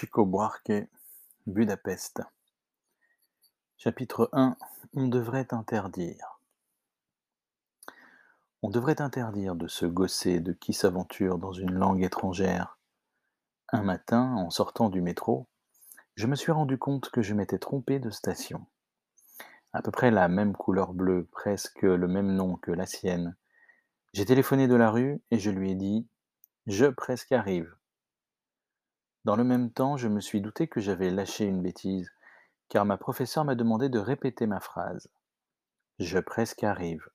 Chico Buarque, Budapest. Chapitre 1 On devrait interdire. On devrait interdire de se gausser de qui s'aventure dans une langue étrangère. Un matin, en sortant du métro, je me suis rendu compte que je m'étais trompé de station. À peu près la même couleur bleue, presque le même nom que la sienne. J'ai téléphoné de la rue et je lui ai dit Je presque arrive. Dans le même temps, je me suis douté que j'avais lâché une bêtise, car ma professeure m'a demandé de répéter ma phrase. Je presque arrive.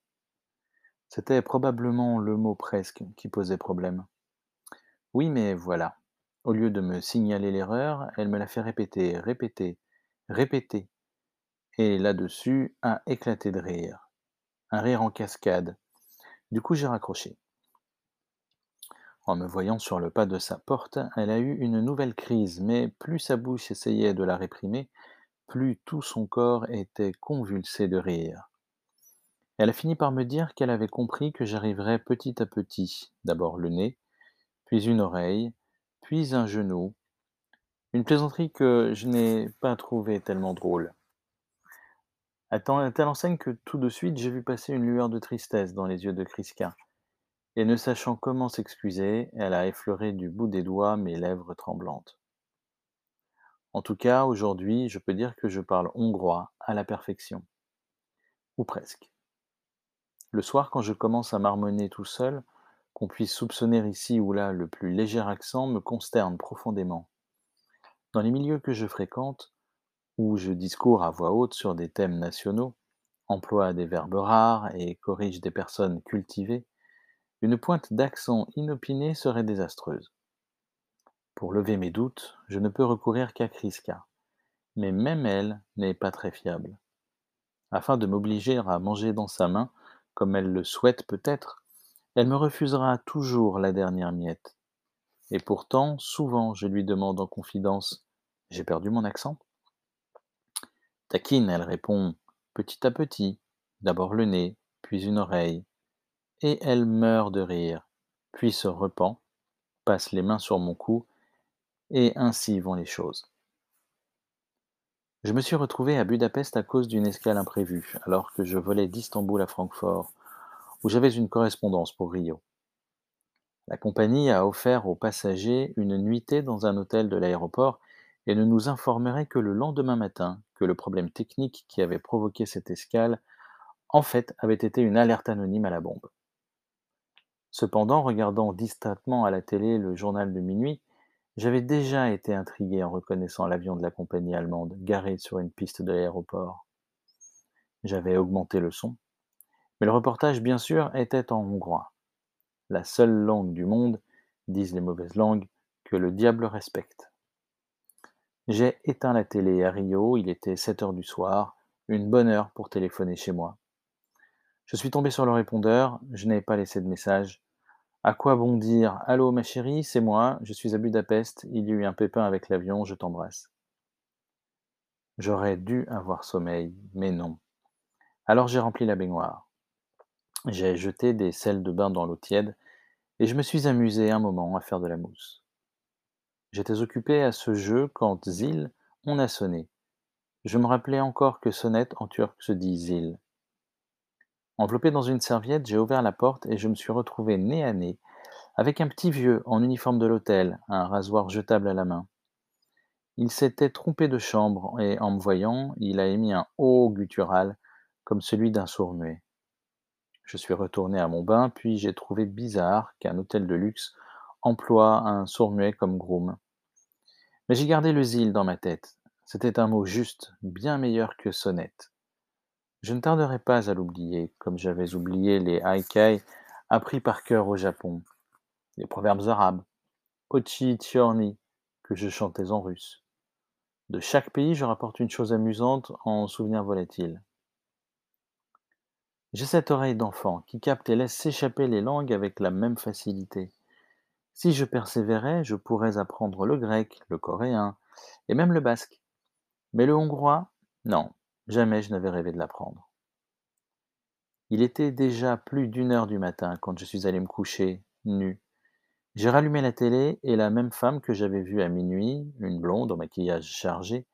C'était probablement le mot presque qui posait problème. Oui, mais voilà. Au lieu de me signaler l'erreur, elle me l'a fait répéter, répéter, répéter. Et là-dessus, a éclaté de rire. Un rire en cascade. Du coup, j'ai raccroché. En me voyant sur le pas de sa porte, elle a eu une nouvelle crise, mais plus sa bouche essayait de la réprimer, plus tout son corps était convulsé de rire. Elle a fini par me dire qu'elle avait compris que j'arriverais petit à petit, d'abord le nez, puis une oreille, puis un genou, une plaisanterie que je n'ai pas trouvée tellement drôle. À telle enseigne que tout de suite j'ai vu passer une lueur de tristesse dans les yeux de Kriska. Et ne sachant comment s'excuser, elle a effleuré du bout des doigts mes lèvres tremblantes. En tout cas, aujourd'hui, je peux dire que je parle hongrois à la perfection. Ou presque. Le soir, quand je commence à marmonner tout seul, qu'on puisse soupçonner ici ou là le plus léger accent me consterne profondément. Dans les milieux que je fréquente, où je discours à voix haute sur des thèmes nationaux, emploie des verbes rares et corrige des personnes cultivées, une pointe d'accent inopiné serait désastreuse. Pour lever mes doutes, je ne peux recourir qu'à Kriska, mais même elle n'est pas très fiable. Afin de m'obliger à manger dans sa main, comme elle le souhaite peut-être, elle me refusera toujours la dernière miette. Et pourtant, souvent, je lui demande en confidence J'ai perdu mon accent? Taquine, elle répond petit à petit, d'abord le nez, puis une oreille, et elle meurt de rire, puis se repent, passe les mains sur mon cou, et ainsi vont les choses. Je me suis retrouvé à Budapest à cause d'une escale imprévue, alors que je volais d'Istanbul à Francfort, où j'avais une correspondance pour Rio. La compagnie a offert aux passagers une nuitée dans un hôtel de l'aéroport et ne nous informerait que le lendemain matin que le problème technique qui avait provoqué cette escale, en fait, avait été une alerte anonyme à la bombe. Cependant, regardant distraitement à la télé le journal de minuit, j'avais déjà été intrigué en reconnaissant l'avion de la compagnie allemande garé sur une piste de l'aéroport. J'avais augmenté le son, mais le reportage, bien sûr, était en hongrois. La seule langue du monde, disent les mauvaises langues, que le diable respecte. J'ai éteint la télé à Rio, il était 7 heures du soir, une bonne heure pour téléphoner chez moi. Je suis tombé sur le répondeur, je n'ai pas laissé de message, à quoi bon dire Allô, ma chérie, c'est moi, je suis à Budapest, il y a eu un pépin avec l'avion, je t'embrasse. J'aurais dû avoir sommeil, mais non. Alors j'ai rempli la baignoire. J'ai jeté des sels de bain dans l'eau tiède et je me suis amusé un moment à faire de la mousse. J'étais occupé à ce jeu quand Zil, on a sonné. Je me rappelais encore que sonnette en turc se dit Zil. Enveloppé dans une serviette, j'ai ouvert la porte et je me suis retrouvé nez à nez avec un petit vieux en uniforme de l'hôtel, un rasoir jetable à la main. Il s'était trompé de chambre et en me voyant, il a émis un haut guttural comme celui d'un sourd-muet. Je suis retourné à mon bain, puis j'ai trouvé bizarre qu'un hôtel de luxe emploie un sourd-muet comme groom. Mais j'ai gardé le zil dans ma tête. C'était un mot juste, bien meilleur que sonnette. Je ne tarderai pas à l'oublier, comme j'avais oublié les haikai appris par cœur au Japon, les proverbes arabes, Ochi Tiorni, que je chantais en russe. De chaque pays, je rapporte une chose amusante en souvenir volatile. J'ai cette oreille d'enfant qui capte et laisse s'échapper les langues avec la même facilité. Si je persévérais, je pourrais apprendre le grec, le coréen et même le basque. Mais le hongrois, non, Jamais je n'avais rêvé de l'apprendre. Il était déjà plus d'une heure du matin quand je suis allé me coucher, nu, J'ai rallumé la télé et la même femme que j'avais vue à minuit, une blonde au maquillage chargé,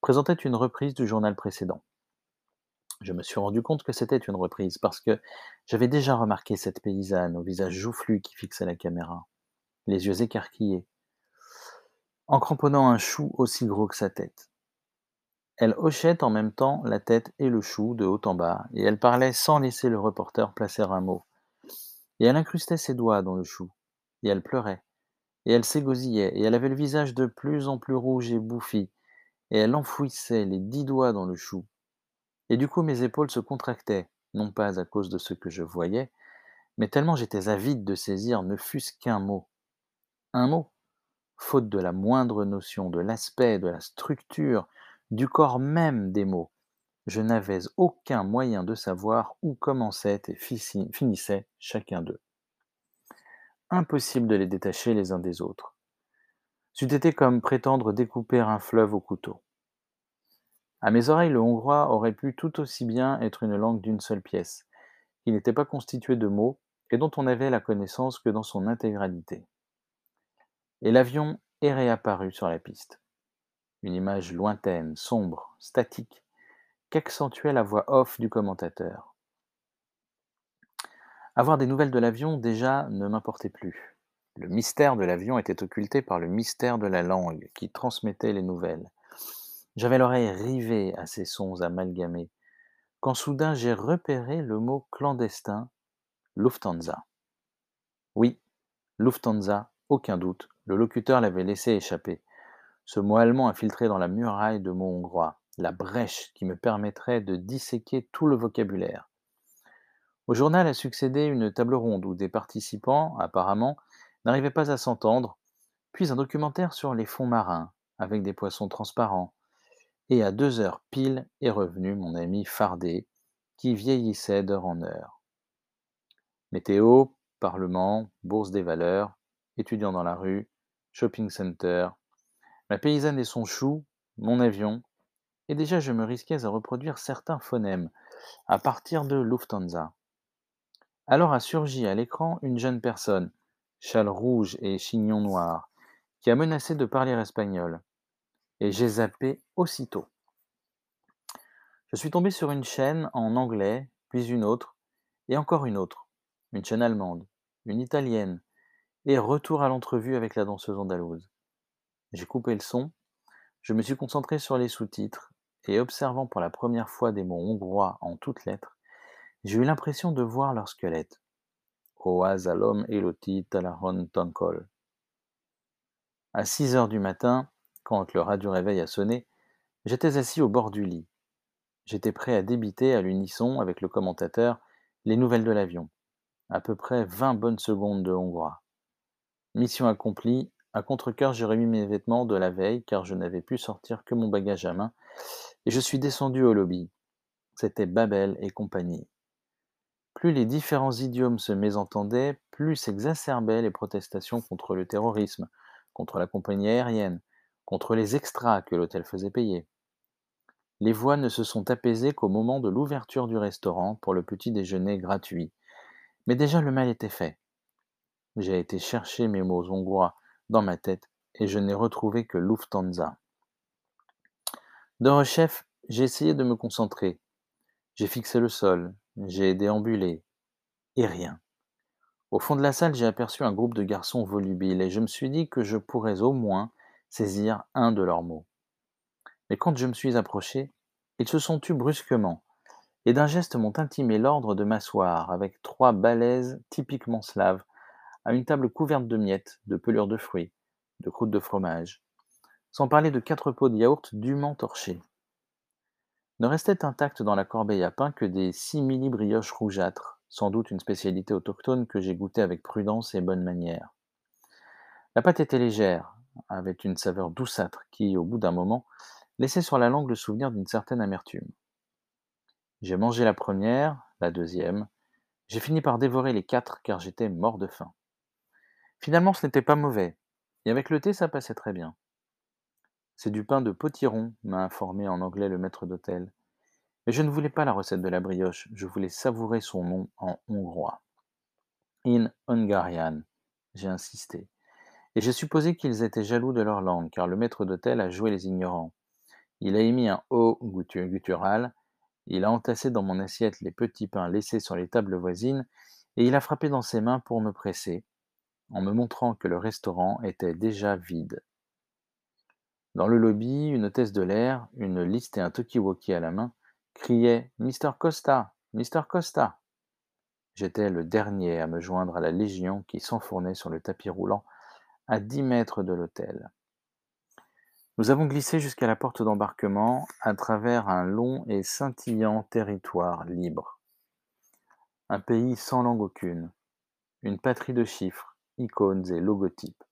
présentait une reprise du journal précédent. Je me suis rendu compte que c'était une reprise parce que j'avais déjà remarqué cette paysanne au visage joufflu qui fixait la caméra, les yeux écarquillés, en cramponnant un chou aussi gros que sa tête. Elle hochait en même temps la tête et le chou de haut en bas, et elle parlait sans laisser le reporter placer un mot. Et elle incrustait ses doigts dans le chou, et elle pleurait, et elle s'égosillait, et elle avait le visage de plus en plus rouge et bouffi, et elle enfouissait les dix doigts dans le chou. Et du coup mes épaules se contractaient, non pas à cause de ce que je voyais, mais tellement j'étais avide de saisir ne fût-ce qu'un mot. Un mot, faute de la moindre notion de l'aspect, de la structure, du corps même des mots. Je n'avais aucun moyen de savoir où commençait et finissait chacun d'eux. Impossible de les détacher les uns des autres. C'eût été comme prétendre découper un fleuve au couteau. À mes oreilles, le hongrois aurait pu tout aussi bien être une langue d'une seule pièce, qui n'était pas constituée de mots et dont on n'avait la connaissance que dans son intégralité. Et l'avion est réapparu sur la piste une image lointaine, sombre, statique, qu'accentuait la voix off du commentateur. Avoir des nouvelles de l'avion, déjà, ne m'importait plus. Le mystère de l'avion était occulté par le mystère de la langue qui transmettait les nouvelles. J'avais l'oreille rivée à ces sons amalgamés, quand soudain j'ai repéré le mot clandestin, Lufthansa. Oui, Lufthansa, aucun doute, le locuteur l'avait laissé échapper. Ce mot allemand infiltré dans la muraille de mots hongrois, la brèche qui me permettrait de disséquer tout le vocabulaire. Au journal a succédé une table ronde où des participants, apparemment, n'arrivaient pas à s'entendre, puis un documentaire sur les fonds marins, avec des poissons transparents. Et à deux heures pile est revenu mon ami Fardé, qui vieillissait d'heure en heure. Météo, Parlement, Bourse des valeurs, étudiants dans la rue, shopping center, Ma paysanne et son chou, mon avion, et déjà je me risquais à reproduire certains phonèmes, à partir de Lufthansa. Alors a surgi à l'écran une jeune personne, châle rouge et chignon noir, qui a menacé de parler espagnol. Et j'ai zappé aussitôt. Je suis tombé sur une chaîne en anglais, puis une autre, et encore une autre, une chaîne allemande, une italienne, et retour à l'entrevue avec la danseuse andalouse. J'ai coupé le son, je me suis concentré sur les sous-titres, et observant pour la première fois des mots hongrois en toutes lettres, j'ai eu l'impression de voir leur squelette. Oazalom eloti talahon tankol. À 6 heures du matin, quand le radio réveil a sonné, j'étais assis au bord du lit. J'étais prêt à débiter à l'unisson avec le commentateur les nouvelles de l'avion. À peu près 20 bonnes secondes de hongrois. Mission accomplie, à contre-cœur, j'ai remis mes vêtements de la veille car je n'avais pu sortir que mon bagage à main et je suis descendu au lobby. C'était Babel et compagnie. Plus les différents idiomes se mésentendaient, plus s'exacerbaient les protestations contre le terrorisme, contre la compagnie aérienne, contre les extras que l'hôtel faisait payer. Les voix ne se sont apaisées qu'au moment de l'ouverture du restaurant pour le petit déjeuner gratuit. Mais déjà le mal était fait. J'ai été chercher mes mots hongrois dans ma tête et je n'ai retrouvé que Lufthansa. D'un chef, j'ai essayé de me concentrer. J'ai fixé le sol, j'ai déambulé, et rien. Au fond de la salle, j'ai aperçu un groupe de garçons volubiles et je me suis dit que je pourrais au moins saisir un de leurs mots. Mais quand je me suis approché, ils se sont tus brusquement et d'un geste m'ont intimé l'ordre de m'asseoir avec trois balaises typiquement slaves à une table couverte de miettes, de pelures de fruits, de croûtes de fromage, sans parler de quatre pots de yaourt dûment torchés. Ne restait intact dans la corbeille à pain que des simili brioches rougeâtres, sans doute une spécialité autochtone que j'ai goûtée avec prudence et bonne manière. La pâte était légère, avait une saveur douceâtre qui, au bout d'un moment, laissait sur la langue le souvenir d'une certaine amertume. J'ai mangé la première, la deuxième, j'ai fini par dévorer les quatre car j'étais mort de faim. Finalement, ce n'était pas mauvais, et avec le thé, ça passait très bien. C'est du pain de potiron, m'a informé en anglais le maître d'hôtel. Mais je ne voulais pas la recette de la brioche, je voulais savourer son nom en hongrois. In Hungarian, J'ai insisté. Et j'ai supposé qu'ils étaient jaloux de leur langue, car le maître d'hôtel a joué les ignorants. Il a émis un haut guttural, il a entassé dans mon assiette les petits pains laissés sur les tables voisines, et il a frappé dans ses mains pour me presser, en me montrant que le restaurant était déjà vide. Dans le lobby, une hôtesse de l'air, une liste et un talkie-walkie à la main, criait Mister Costa Mister Costa J'étais le dernier à me joindre à la légion qui s'enfournait sur le tapis roulant à dix mètres de l'hôtel. Nous avons glissé jusqu'à la porte d'embarquement à travers un long et scintillant territoire libre. Un pays sans langue aucune, une patrie de chiffres, icônes et logotypes.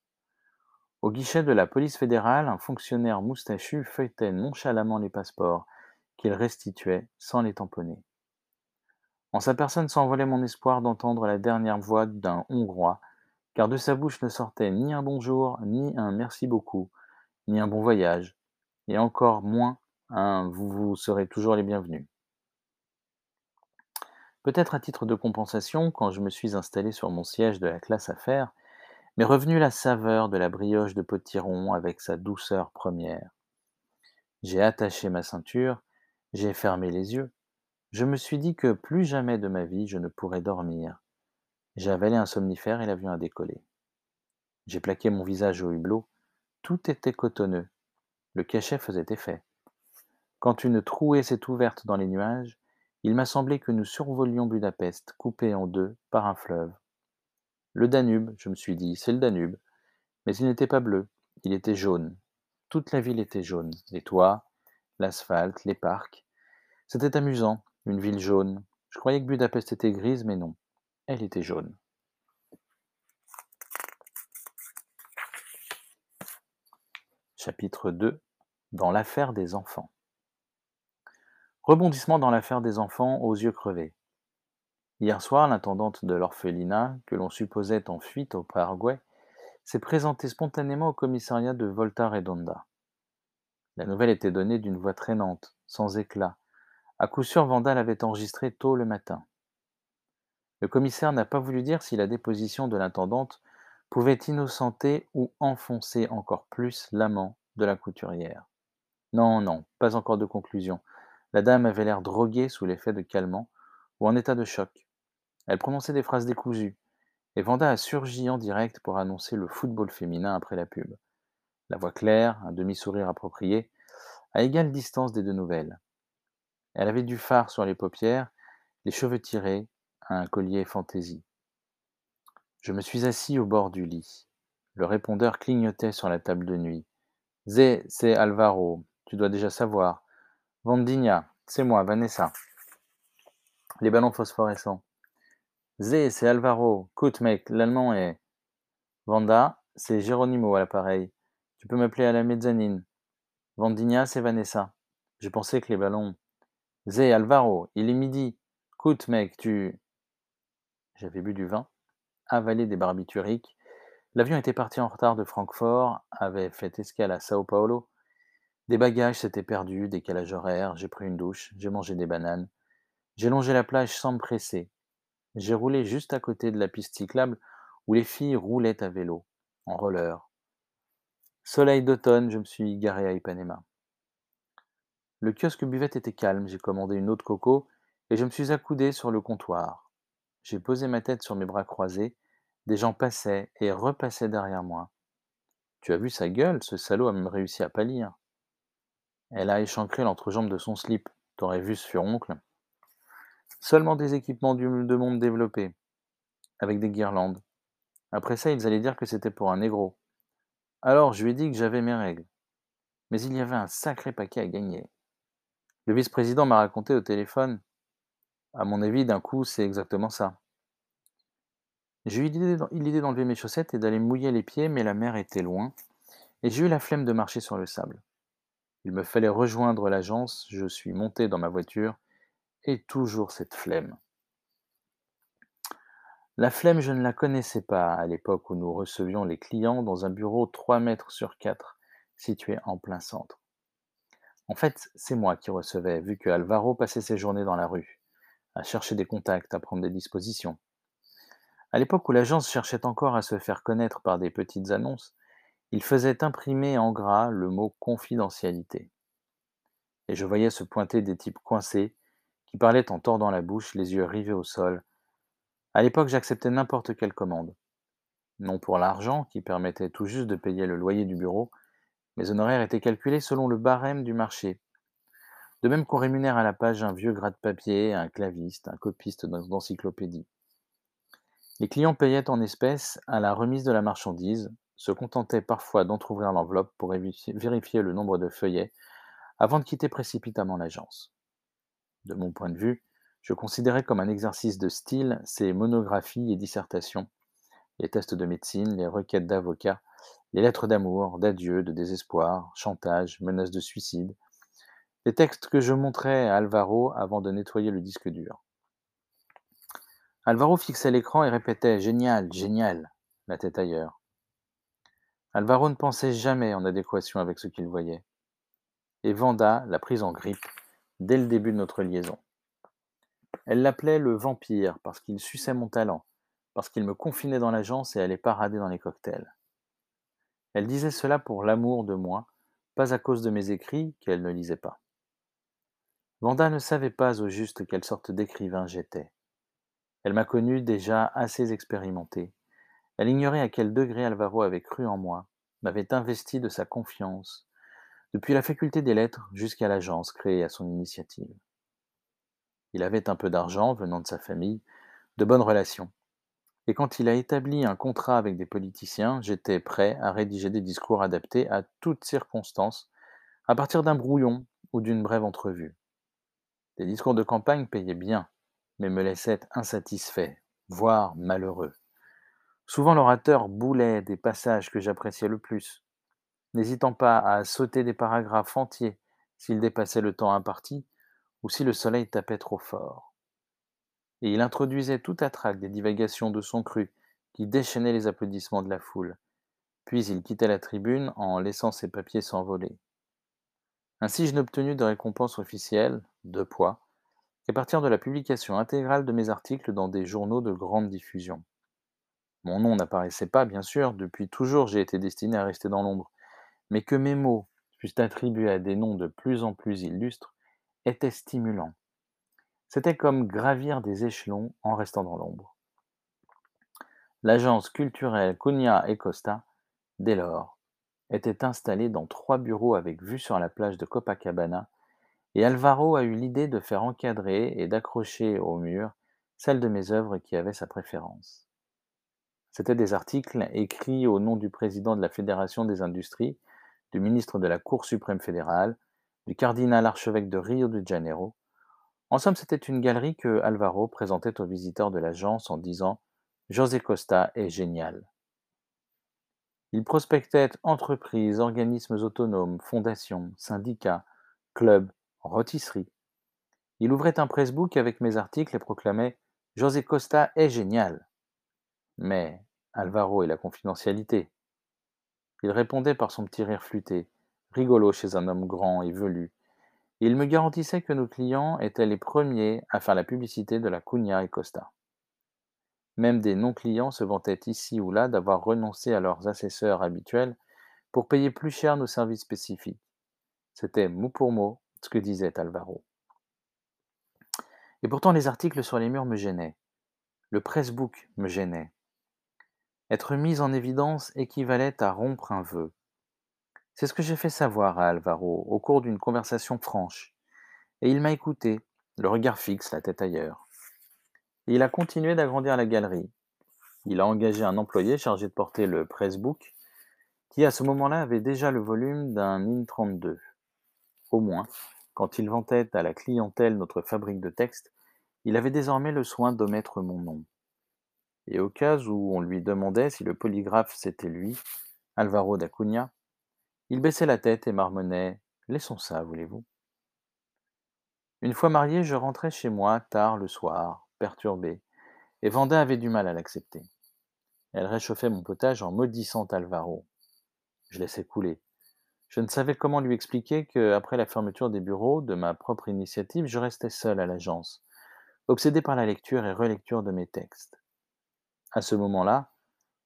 Au guichet de la police fédérale, un fonctionnaire moustachu feuilletait nonchalamment les passeports qu'il restituait sans les tamponner. En sa personne s'envolait mon espoir d'entendre la dernière voix d'un Hongrois, car de sa bouche ne sortait ni un bonjour, ni un merci beaucoup, ni un bon voyage, et encore moins un vous vous serez toujours les bienvenus. Peut-être à titre de compensation, quand je me suis installé sur mon siège de la classe affaires, m'est revenue la saveur de la brioche de potiron avec sa douceur première. J'ai attaché ma ceinture, j'ai fermé les yeux, je me suis dit que plus jamais de ma vie je ne pourrais dormir. J'ai avalé un somnifère et l'avion a décollé. J'ai plaqué mon visage au hublot. Tout était cotonneux. Le cachet faisait effet. Quand une trouée s'est ouverte dans les nuages, il m'a semblé que nous survolions Budapest, coupé en deux par un fleuve. Le Danube, je me suis dit, c'est le Danube. Mais il n'était pas bleu, il était jaune. Toute la ville était jaune. Les toits, l'asphalte, les parcs. C'était amusant, une ville jaune. Je croyais que Budapest était grise, mais non. Elle était jaune. Chapitre 2 Dans l'affaire des enfants. Rebondissement dans l'affaire des enfants aux yeux crevés. Hier soir, l'intendante de l'orphelinat, que l'on supposait en fuite au Paraguay, s'est présentée spontanément au commissariat de Volta Redonda. La nouvelle était donnée d'une voix traînante, sans éclat, à coup sûr Vanda l'avait enregistré tôt le matin. Le commissaire n'a pas voulu dire si la déposition de l'intendante pouvait innocenter ou enfoncer encore plus l'amant de la couturière. Non, non, pas encore de conclusion. La dame avait l'air droguée sous l'effet de calmant ou en état de choc. Elle prononçait des phrases décousues, et Vanda a surgi en direct pour annoncer le football féminin après la pub. La voix claire, un demi-sourire approprié, à égale distance des deux nouvelles. Elle avait du fard sur les paupières, les cheveux tirés, un collier fantaisie. Je me suis assis au bord du lit. Le répondeur clignotait sur la table de nuit. Zé, c'est Alvaro, tu dois déjà savoir. Vandigna, c'est moi, Vanessa. Les ballons phosphorescents. Zé, c'est Alvaro. Écoute, mec, l'allemand est. Vanda, c'est Geronimo à l'appareil. Tu peux m'appeler à la mezzanine. Vandigna, c'est Vanessa. Je pensais que les ballons. Zé, Alvaro, il est midi. Écoute, mec, tu. J'avais bu du vin, avalé des barbituriques. L'avion était parti en retard de Francfort, avait fait escale à Sao Paulo. Des bagages s'étaient perdus, décalage horaire, j'ai pris une douche, j'ai mangé des bananes. J'ai longé la plage sans me presser. J'ai roulé juste à côté de la piste cyclable où les filles roulaient à vélo, en roller. Soleil d'automne, je me suis garé à Ipanema. Le kiosque buvette était calme, j'ai commandé une eau de coco et je me suis accoudé sur le comptoir. J'ai posé ma tête sur mes bras croisés, des gens passaient et repassaient derrière moi. Tu as vu sa gueule, ce salaud a même réussi à pâlir. Elle a échancré l'entrejambe de son slip. T'aurais vu ce furoncle. Seulement des équipements de monde développé, avec des guirlandes. Après ça, ils allaient dire que c'était pour un négro. Alors, je lui ai dit que j'avais mes règles. Mais il y avait un sacré paquet à gagner. Le vice-président m'a raconté au téléphone. À mon avis, d'un coup, c'est exactement ça. J'ai eu l'idée d'enlever mes chaussettes et d'aller mouiller les pieds, mais la mer était loin, et j'ai eu la flemme de marcher sur le sable. Il me fallait rejoindre l'agence, je suis monté dans ma voiture, et toujours cette flemme. La flemme, je ne la connaissais pas à l'époque où nous recevions les clients dans un bureau 3 mètres sur 4, situé en plein centre. En fait, c'est moi qui recevais, vu que Alvaro passait ses journées dans la rue, à chercher des contacts, à prendre des dispositions. À l'époque où l'agence cherchait encore à se faire connaître par des petites annonces, il faisait imprimer en gras le mot confidentialité. Et je voyais se pointer des types coincés, qui parlaient en tordant la bouche, les yeux rivés au sol. À l'époque, j'acceptais n'importe quelle commande. Non pour l'argent, qui permettait tout juste de payer le loyer du bureau, mes honoraires étaient calculés selon le barème du marché. De même qu'on rémunère à la page un vieux gras de papier, un claviste, un copiste d'encyclopédie. Les clients payaient en espèces à la remise de la marchandise, se contentaient parfois d'entr'ouvrir l'enveloppe pour vérifier le nombre de feuillets avant de quitter précipitamment l'agence. De mon point de vue, je considérais comme un exercice de style ces monographies et dissertations, les tests de médecine, les requêtes d'avocats, les lettres d'amour, d'adieu, de désespoir, chantage, menaces de suicide, les textes que je montrais à Alvaro avant de nettoyer le disque dur. Alvaro fixait l'écran et répétait Génial, génial, la tête ailleurs. Alvaro ne pensait jamais en adéquation avec ce qu'il voyait. Et Vanda l'a prise en grippe dès le début de notre liaison. Elle l'appelait le vampire parce qu'il suçait mon talent, parce qu'il me confinait dans l'agence et allait parader dans les cocktails. Elle disait cela pour l'amour de moi, pas à cause de mes écrits qu'elle ne lisait pas. Vanda ne savait pas au juste quelle sorte d'écrivain j'étais. Elle m'a connu déjà assez expérimenté. Elle ignorait à quel degré Alvaro avait cru en moi, m'avait investi de sa confiance, depuis la faculté des lettres jusqu'à l'agence créée à son initiative. Il avait un peu d'argent venant de sa famille, de bonnes relations. Et quand il a établi un contrat avec des politiciens, j'étais prêt à rédiger des discours adaptés à toutes circonstances, à partir d'un brouillon ou d'une brève entrevue. Des discours de campagne payaient bien, mais me laissait insatisfait, voire malheureux. Souvent l'orateur boulait des passages que j'appréciais le plus, n'hésitant pas à sauter des paragraphes entiers s'il dépassait le temps imparti ou si le soleil tapait trop fort. Et il introduisait tout à trac des divagations de son cru qui déchaînaient les applaudissements de la foule. Puis il quittait la tribune en laissant ses papiers s'envoler. Ainsi je n'obtenus de récompense officielle, de poids, qu'à partir de la publication intégrale de mes articles dans des journaux de grande diffusion. Mon nom n'apparaissait pas, bien sûr, depuis toujours j'ai été destiné à rester dans l'ombre, mais que mes mots fussent attribués à des noms de plus en plus illustres était stimulant. C'était comme gravir des échelons en restant dans l'ombre. L'agence culturelle Cunha et Costa, dès lors, était installée dans trois bureaux avec vue sur la plage de Copacabana et Alvaro a eu l'idée de faire encadrer et d'accrocher au mur celles de mes œuvres qui avaient sa préférence. C'étaient des articles écrits au nom du président de la Fédération des industries, du ministre de la Cour suprême fédérale, du cardinal archevêque de Rio de Janeiro. En somme, c'était une galerie que Alvaro présentait aux visiteurs de l'agence en disant José Costa est génial. Il prospectait entreprises, organismes autonomes, fondations, syndicats, clubs, rôtisserie. Il ouvrait un pressbook avec mes articles et proclamait José Costa est génial. Mais Alvaro et la confidentialité. Il répondait par son petit rire flûté, rigolo chez un homme grand et velu. Il me garantissait que nos clients étaient les premiers à faire la publicité de la Cunha et Costa. Même des non-clients se vantaient ici ou là d'avoir renoncé à leurs assesseurs habituels pour payer plus cher nos services spécifiques. C'était mot pour mot ce que disait Alvaro. Et pourtant les articles sur les murs me gênaient. Le pressbook me gênait. Être mis en évidence équivalait à rompre un vœu. C'est ce que j'ai fait savoir à Alvaro au cours d'une conversation franche. Et il m'a écouté, le regard fixe, la tête ailleurs. Il a continué d'agrandir la galerie. Il a engagé un employé chargé de porter le pressbook, qui à ce moment-là avait déjà le volume d'un IN 32. Au moins, quand il vantait à la clientèle notre fabrique de textes, il avait désormais le soin d'omettre mon nom. Et au cas où on lui demandait si le polygraphe c'était lui, Alvaro d'Acunha, il baissait la tête et marmonnait Laissons ça, voulez-vous? Une fois marié, je rentrais chez moi tard le soir, perturbé, et Vanda avait du mal à l'accepter. Elle réchauffait mon potage en maudissant Alvaro. Je laissais couler. Je ne savais comment lui expliquer que, après la fermeture des bureaux, de ma propre initiative, je restais seul à l'agence, obsédé par la lecture et relecture de mes textes. À ce moment-là,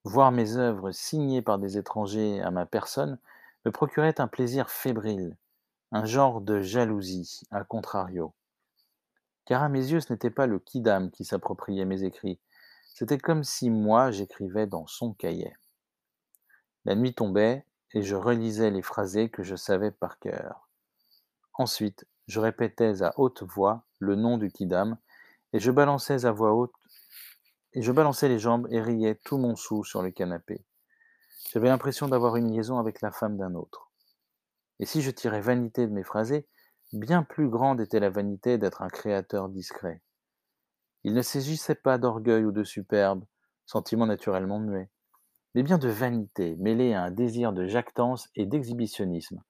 voir mes œuvres signées par des étrangers à ma personne me procurait un plaisir fébrile, un genre de jalousie, à contrario. Car à mes yeux, ce n'était pas le kidam qui s'appropriait mes écrits, c'était comme si moi j'écrivais dans son cahier. La nuit tombait et je relisais les phrasés que je savais par cœur. Ensuite, je répétais à haute voix le nom du kidam et je balançais à voix haute et je balançais les jambes et riais tout mon sou sur le canapé. J'avais l'impression d'avoir une liaison avec la femme d'un autre. Et si je tirais vanité de mes phrasés, bien plus grande était la vanité d'être un créateur discret. Il ne s'agissait pas d'orgueil ou de superbe, sentiment naturellement muet, mais bien de vanité mêlée à un désir de jactance et d'exhibitionnisme,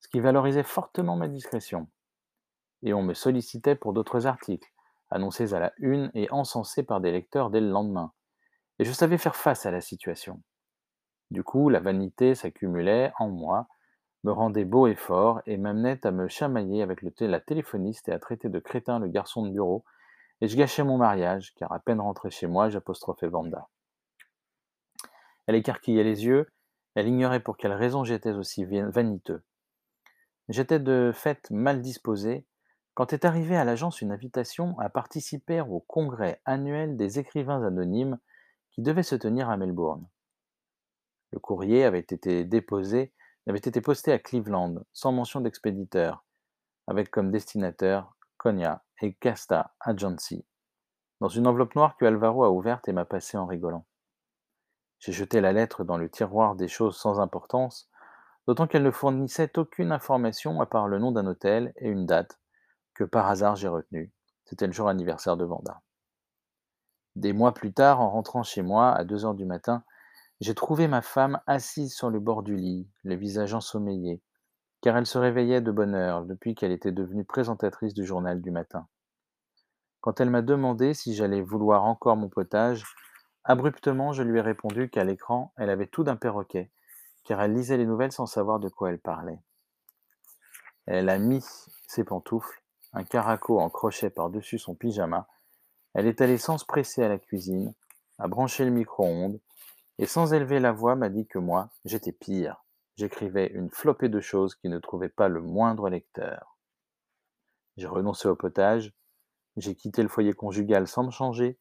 ce qui valorisait fortement ma discrétion. Et on me sollicitait pour d'autres articles, annoncés à la une et encensés par des lecteurs dès le lendemain. Et je savais faire face à la situation. Du coup, la vanité s'accumulait en moi, me rendait beau et fort, et m'amenait à me chamailler avec le la téléphoniste et à traiter de crétin le garçon de bureau, et je gâchais mon mariage, car à peine rentré chez moi, j'apostrophais Vanda. Elle écarquillait les yeux, elle ignorait pour quelle raison j'étais aussi vaniteux. J'étais de fait mal disposé, quand est arrivée à l'agence une invitation à participer au congrès annuel des écrivains anonymes qui devait se tenir à Melbourne. Le courrier avait été déposé, avait été posté à Cleveland, sans mention d'expéditeur, avec comme destinataire Konya et Casta Agency, dans une enveloppe noire que Alvaro a ouverte et m'a passée en rigolant. J'ai jeté la lettre dans le tiroir des choses sans importance, d'autant qu'elle ne fournissait aucune information à part le nom d'un hôtel et une date que par hasard j'ai retenu. C'était le jour anniversaire de Vanda. Des mois plus tard, en rentrant chez moi à deux heures du matin, j'ai trouvé ma femme assise sur le bord du lit, le visage ensommeillé, car elle se réveillait de bonne heure depuis qu'elle était devenue présentatrice du journal du matin. Quand elle m'a demandé si j'allais vouloir encore mon potage, abruptement je lui ai répondu qu'à l'écran elle avait tout d'un perroquet, car elle lisait les nouvelles sans savoir de quoi elle parlait. Elle a mis ses pantoufles, un caraco en crochet par-dessus son pyjama, elle est allée sans se presser à la cuisine, a branché le micro-ondes, et sans élever la voix m'a dit que moi, j'étais pire. J'écrivais une flopée de choses qui ne trouvaient pas le moindre lecteur. J'ai renoncé au potage, j'ai quitté le foyer conjugal sans me changer,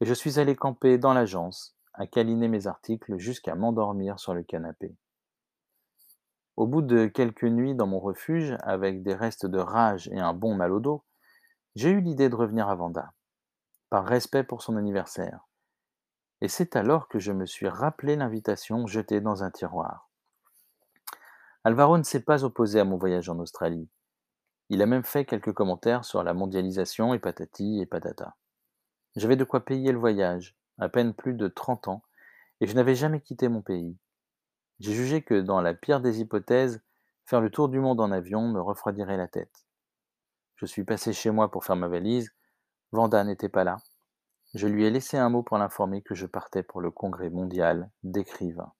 et je suis allé camper dans l'agence, à câliner mes articles jusqu'à m'endormir sur le canapé. Au bout de quelques nuits dans mon refuge, avec des restes de rage et un bon mal au dos, j'ai eu l'idée de revenir à Vanda, par respect pour son anniversaire et c'est alors que je me suis rappelé l'invitation jetée dans un tiroir. Alvaro ne s'est pas opposé à mon voyage en Australie. Il a même fait quelques commentaires sur la mondialisation et patati et patata. J'avais de quoi payer le voyage, à peine plus de 30 ans, et je n'avais jamais quitté mon pays. J'ai jugé que, dans la pire des hypothèses, faire le tour du monde en avion me refroidirait la tête. Je suis passé chez moi pour faire ma valise. Vanda n'était pas là. Je lui ai laissé un mot pour l'informer que je partais pour le congrès mondial d'écrivains.